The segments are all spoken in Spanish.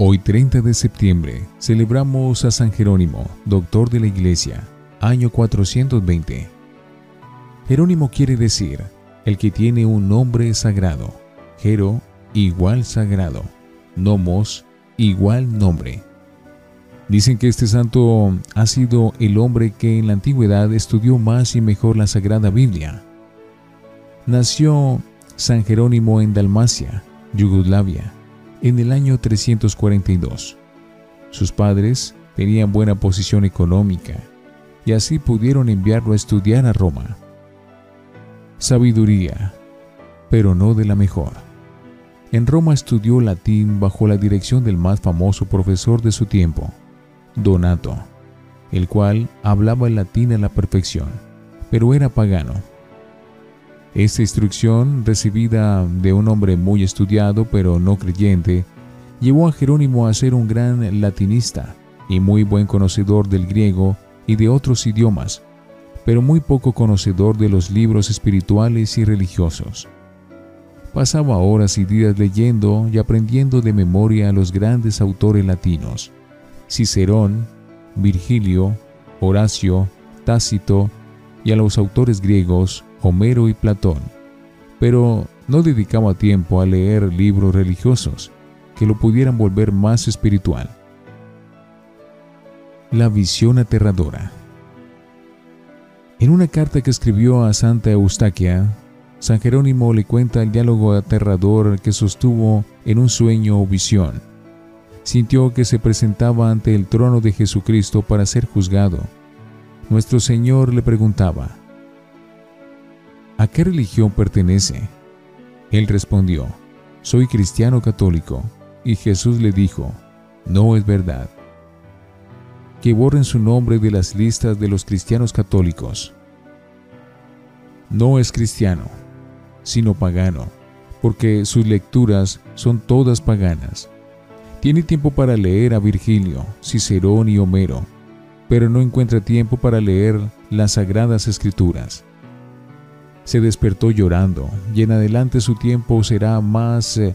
Hoy 30 de septiembre celebramos a San Jerónimo, doctor de la Iglesia, año 420. Jerónimo quiere decir el que tiene un nombre sagrado, Jero igual sagrado, nomos igual nombre. Dicen que este santo ha sido el hombre que en la antigüedad estudió más y mejor la Sagrada Biblia. Nació San Jerónimo en Dalmacia, Yugoslavia, en el año 342. Sus padres tenían buena posición económica y así pudieron enviarlo a estudiar a Roma. Sabiduría, pero no de la mejor. En Roma estudió latín bajo la dirección del más famoso profesor de su tiempo, Donato, el cual hablaba el latín a la perfección, pero era pagano. Esta instrucción, recibida de un hombre muy estudiado pero no creyente, llevó a Jerónimo a ser un gran latinista y muy buen conocedor del griego y de otros idiomas, pero muy poco conocedor de los libros espirituales y religiosos. Pasaba horas y días leyendo y aprendiendo de memoria a los grandes autores latinos, Cicerón, Virgilio, Horacio, Tácito y a los autores griegos Homero y Platón, pero no dedicaba tiempo a leer libros religiosos que lo pudieran volver más espiritual. La visión aterradora. En una carta que escribió a Santa Eustaquia, San Jerónimo le cuenta el diálogo aterrador que sostuvo en un sueño o visión. Sintió que se presentaba ante el trono de Jesucristo para ser juzgado. Nuestro Señor le preguntaba, ¿A qué religión pertenece? Él respondió, soy cristiano católico. Y Jesús le dijo, no es verdad. Que borren su nombre de las listas de los cristianos católicos. No es cristiano, sino pagano, porque sus lecturas son todas paganas. Tiene tiempo para leer a Virgilio, Cicerón y Homero, pero no encuentra tiempo para leer las sagradas escrituras se despertó llorando, y en adelante su tiempo será más eh,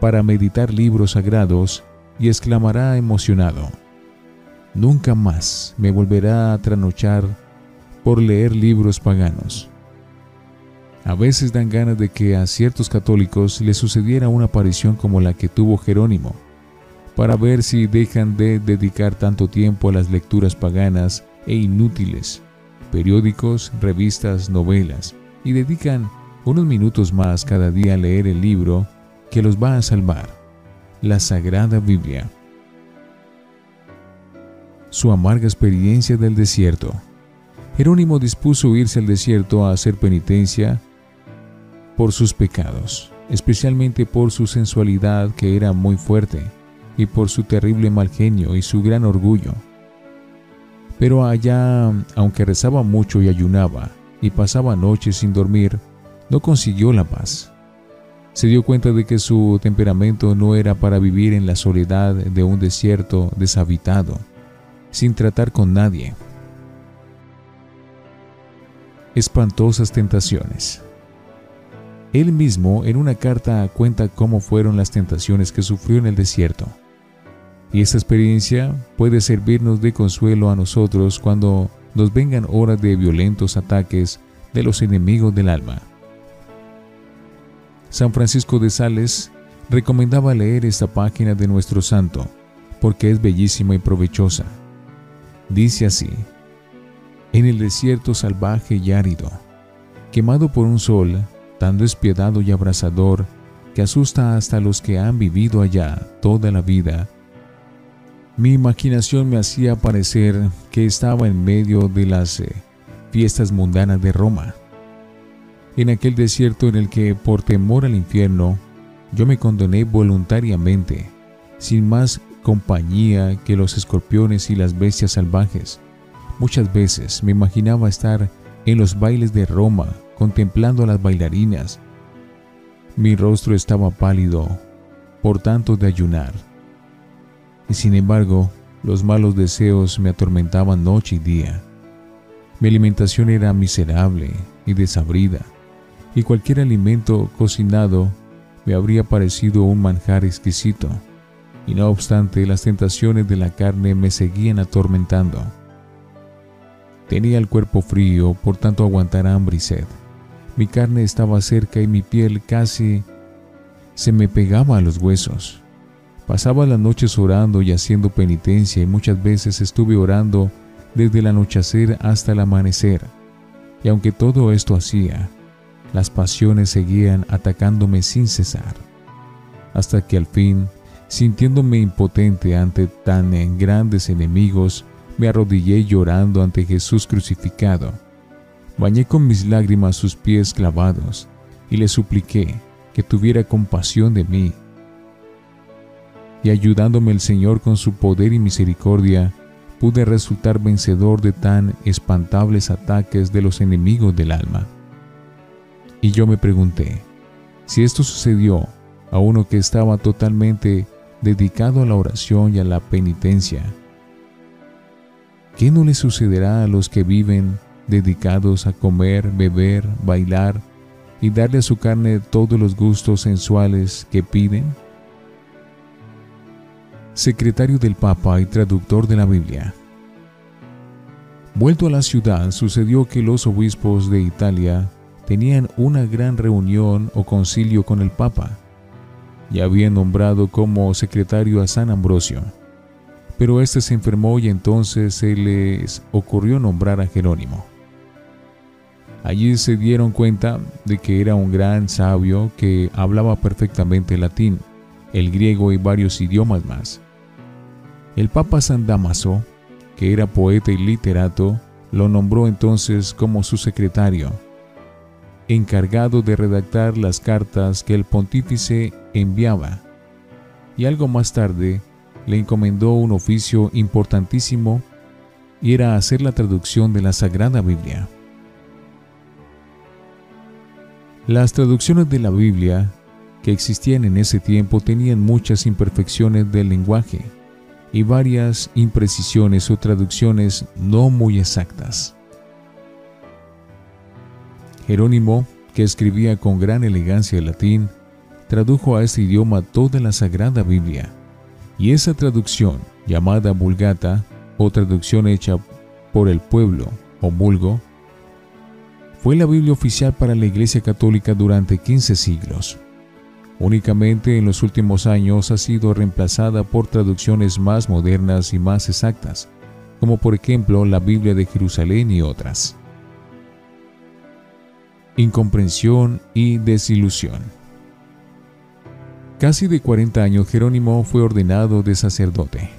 para meditar libros sagrados, y exclamará emocionado, Nunca más me volverá a tranochar por leer libros paganos. A veces dan ganas de que a ciertos católicos les sucediera una aparición como la que tuvo Jerónimo, para ver si dejan de dedicar tanto tiempo a las lecturas paganas e inútiles, periódicos, revistas, novelas, y dedican unos minutos más cada día a leer el libro que los va a salvar, la Sagrada Biblia. Su amarga experiencia del desierto. Jerónimo dispuso irse al desierto a hacer penitencia por sus pecados, especialmente por su sensualidad que era muy fuerte y por su terrible mal genio y su gran orgullo. Pero allá, aunque rezaba mucho y ayunaba, y pasaba noches sin dormir, no consiguió la paz. Se dio cuenta de que su temperamento no era para vivir en la soledad de un desierto deshabitado, sin tratar con nadie. Espantosas tentaciones. Él mismo en una carta cuenta cómo fueron las tentaciones que sufrió en el desierto. Y esta experiencia puede servirnos de consuelo a nosotros cuando nos vengan horas de violentos ataques de los enemigos del alma. San Francisco de Sales recomendaba leer esta página de nuestro santo porque es bellísima y provechosa. Dice así, en el desierto salvaje y árido, quemado por un sol tan despiadado y abrasador que asusta hasta los que han vivido allá toda la vida, mi imaginación me hacía parecer que estaba en medio de las eh, fiestas mundanas de Roma, en aquel desierto en el que por temor al infierno yo me condoné voluntariamente, sin más compañía que los escorpiones y las bestias salvajes. Muchas veces me imaginaba estar en los bailes de Roma contemplando a las bailarinas. Mi rostro estaba pálido por tanto de ayunar y sin embargo, los malos deseos me atormentaban noche y día. Mi alimentación era miserable y desabrida, y cualquier alimento cocinado me habría parecido un manjar exquisito. y no obstante las tentaciones de la carne me seguían atormentando. Tenía el cuerpo frío, por tanto aguantar hambre y sed. Mi carne estaba cerca y mi piel casi se me pegaba a los huesos. Pasaba las noches orando y haciendo penitencia y muchas veces estuve orando desde el anochecer hasta el amanecer. Y aunque todo esto hacía, las pasiones seguían atacándome sin cesar. Hasta que al fin, sintiéndome impotente ante tan grandes enemigos, me arrodillé llorando ante Jesús crucificado. Bañé con mis lágrimas sus pies clavados y le supliqué que tuviera compasión de mí y ayudándome el Señor con su poder y misericordia, pude resultar vencedor de tan espantables ataques de los enemigos del alma. Y yo me pregunté, si esto sucedió a uno que estaba totalmente dedicado a la oración y a la penitencia, ¿qué no le sucederá a los que viven dedicados a comer, beber, bailar y darle a su carne todos los gustos sensuales que piden? Secretario del Papa y traductor de la Biblia. Vuelto a la ciudad, sucedió que los obispos de Italia tenían una gran reunión o concilio con el Papa. Ya habían nombrado como secretario a San Ambrosio, pero éste se enfermó y entonces se les ocurrió nombrar a Jerónimo. Allí se dieron cuenta de que era un gran sabio que hablaba perfectamente latín, el griego y varios idiomas más. El Papa San Damaso, que era poeta y literato, lo nombró entonces como su secretario, encargado de redactar las cartas que el pontífice enviaba, y algo más tarde le encomendó un oficio importantísimo y era hacer la traducción de la Sagrada Biblia. Las traducciones de la Biblia que existían en ese tiempo tenían muchas imperfecciones del lenguaje y varias imprecisiones o traducciones no muy exactas. Jerónimo, que escribía con gran elegancia el latín, tradujo a este idioma toda la Sagrada Biblia, y esa traducción, llamada Vulgata, o traducción hecha por el pueblo, o vulgo, fue la Biblia oficial para la Iglesia Católica durante 15 siglos. Únicamente en los últimos años ha sido reemplazada por traducciones más modernas y más exactas, como por ejemplo la Biblia de Jerusalén y otras. Incomprensión y desilusión. Casi de 40 años Jerónimo fue ordenado de sacerdote,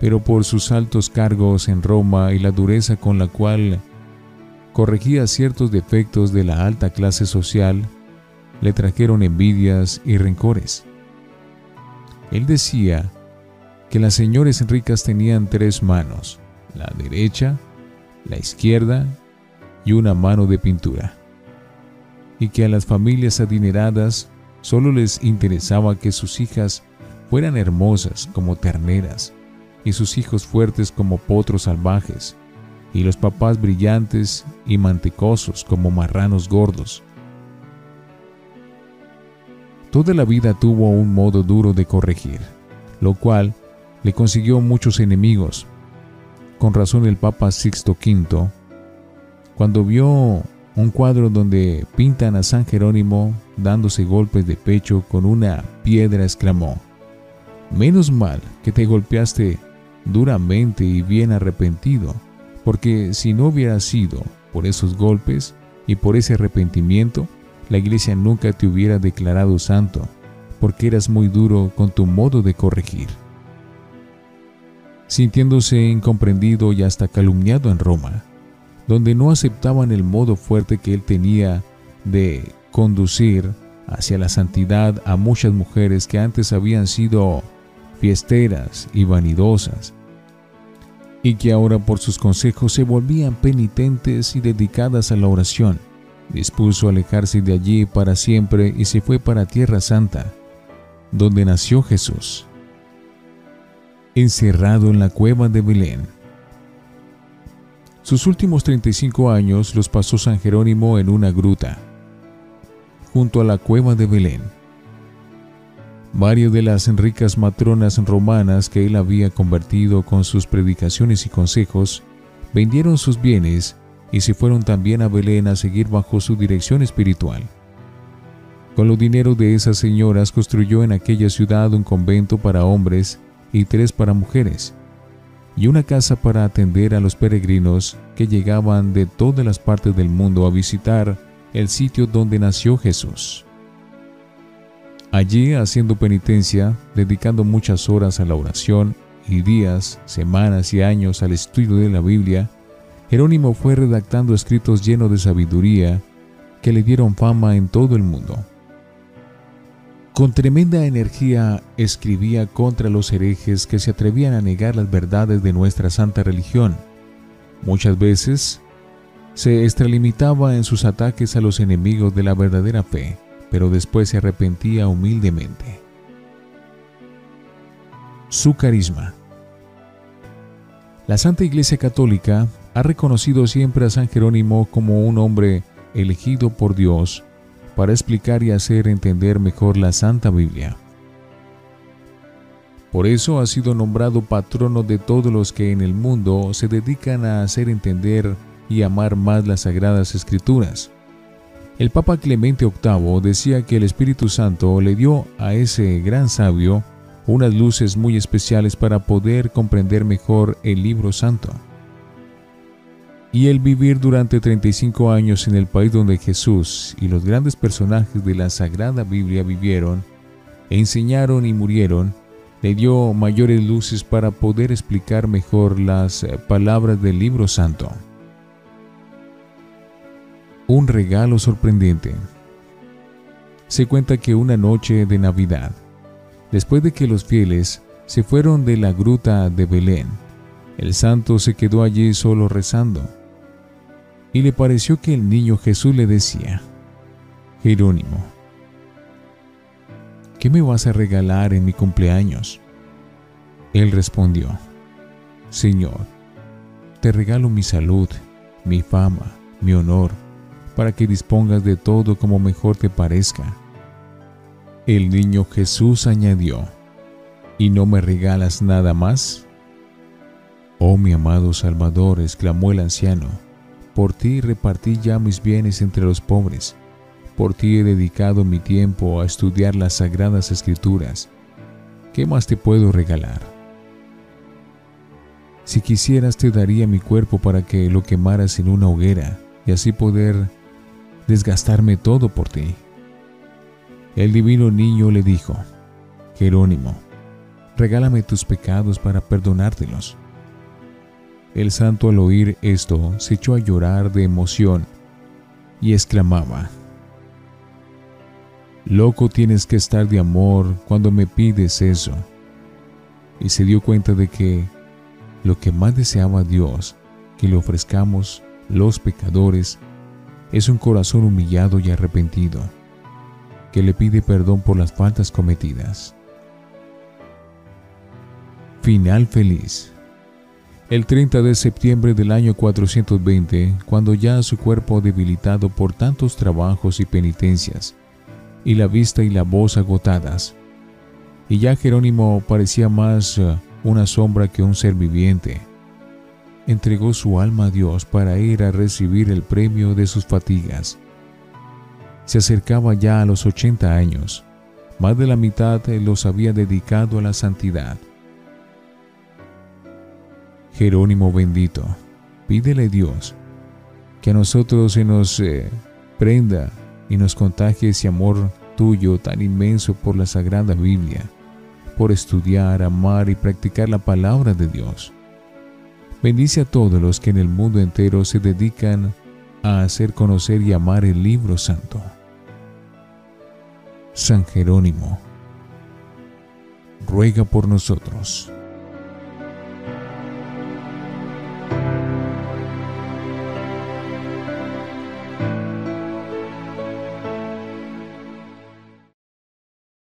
pero por sus altos cargos en Roma y la dureza con la cual corregía ciertos defectos de la alta clase social, le trajeron envidias y rencores. Él decía que las señores ricas tenían tres manos, la derecha, la izquierda y una mano de pintura, y que a las familias adineradas solo les interesaba que sus hijas fueran hermosas como terneras y sus hijos fuertes como potros salvajes, y los papás brillantes y mantecosos como marranos gordos. Toda la vida tuvo un modo duro de corregir, lo cual le consiguió muchos enemigos. Con razón el Papa Sixto V, cuando vio un cuadro donde pintan a San Jerónimo dándose golpes de pecho con una piedra, exclamó, Menos mal que te golpeaste duramente y bien arrepentido, porque si no hubiera sido por esos golpes y por ese arrepentimiento, la iglesia nunca te hubiera declarado santo, porque eras muy duro con tu modo de corregir. Sintiéndose incomprendido y hasta calumniado en Roma, donde no aceptaban el modo fuerte que él tenía de conducir hacia la santidad a muchas mujeres que antes habían sido fiesteras y vanidosas, y que ahora por sus consejos se volvían penitentes y dedicadas a la oración dispuso alejarse de allí para siempre y se fue para Tierra Santa, donde nació Jesús. Encerrado en la cueva de Belén. Sus últimos 35 años los pasó San Jerónimo en una gruta, junto a la cueva de Belén. Varias de las ricas matronas romanas que él había convertido con sus predicaciones y consejos, vendieron sus bienes y se fueron también a Belén a seguir bajo su dirección espiritual. Con los dineros de esas señoras construyó en aquella ciudad un convento para hombres y tres para mujeres, y una casa para atender a los peregrinos que llegaban de todas las partes del mundo a visitar el sitio donde nació Jesús. Allí, haciendo penitencia, dedicando muchas horas a la oración y días, semanas y años al estudio de la Biblia, Jerónimo fue redactando escritos llenos de sabiduría que le dieron fama en todo el mundo. Con tremenda energía escribía contra los herejes que se atrevían a negar las verdades de nuestra santa religión. Muchas veces se extralimitaba en sus ataques a los enemigos de la verdadera fe pero después se arrepentía humildemente. Su carisma. La Santa Iglesia Católica ha reconocido siempre a San Jerónimo como un hombre elegido por Dios para explicar y hacer entender mejor la Santa Biblia. Por eso ha sido nombrado patrono de todos los que en el mundo se dedican a hacer entender y amar más las Sagradas Escrituras. El Papa Clemente VIII decía que el Espíritu Santo le dio a ese gran sabio unas luces muy especiales para poder comprender mejor el libro santo. Y el vivir durante 35 años en el país donde Jesús y los grandes personajes de la Sagrada Biblia vivieron, enseñaron y murieron, le dio mayores luces para poder explicar mejor las palabras del libro santo un regalo sorprendente. Se cuenta que una noche de Navidad, después de que los fieles se fueron de la gruta de Belén, el santo se quedó allí solo rezando. Y le pareció que el niño Jesús le decía, Jerónimo, ¿qué me vas a regalar en mi cumpleaños? Él respondió, Señor, te regalo mi salud, mi fama, mi honor, para que dispongas de todo como mejor te parezca. El niño Jesús añadió, ¿y no me regalas nada más? Oh mi amado Salvador, exclamó el anciano, por ti repartí ya mis bienes entre los pobres, por ti he dedicado mi tiempo a estudiar las sagradas escrituras. ¿Qué más te puedo regalar? Si quisieras te daría mi cuerpo para que lo quemaras en una hoguera y así poder desgastarme todo por ti. El divino niño le dijo, Jerónimo, regálame tus pecados para perdonártelos. El santo al oír esto se echó a llorar de emoción y exclamaba, Loco tienes que estar de amor cuando me pides eso. Y se dio cuenta de que lo que más deseaba Dios que le ofrezcamos los pecadores es un corazón humillado y arrepentido, que le pide perdón por las faltas cometidas. Final feliz. El 30 de septiembre del año 420, cuando ya su cuerpo debilitado por tantos trabajos y penitencias, y la vista y la voz agotadas, y ya Jerónimo parecía más eh, una sombra que un ser viviente, entregó su alma a Dios para ir a recibir el premio de sus fatigas. Se acercaba ya a los 80 años. Más de la mitad los había dedicado a la santidad. Jerónimo bendito, pídele Dios que a nosotros se nos eh, prenda y nos contagie ese amor tuyo tan inmenso por la Sagrada Biblia, por estudiar, amar y practicar la palabra de Dios Bendice a todos los que en el mundo entero se dedican a hacer conocer y amar el libro santo. San Jerónimo, ruega por nosotros.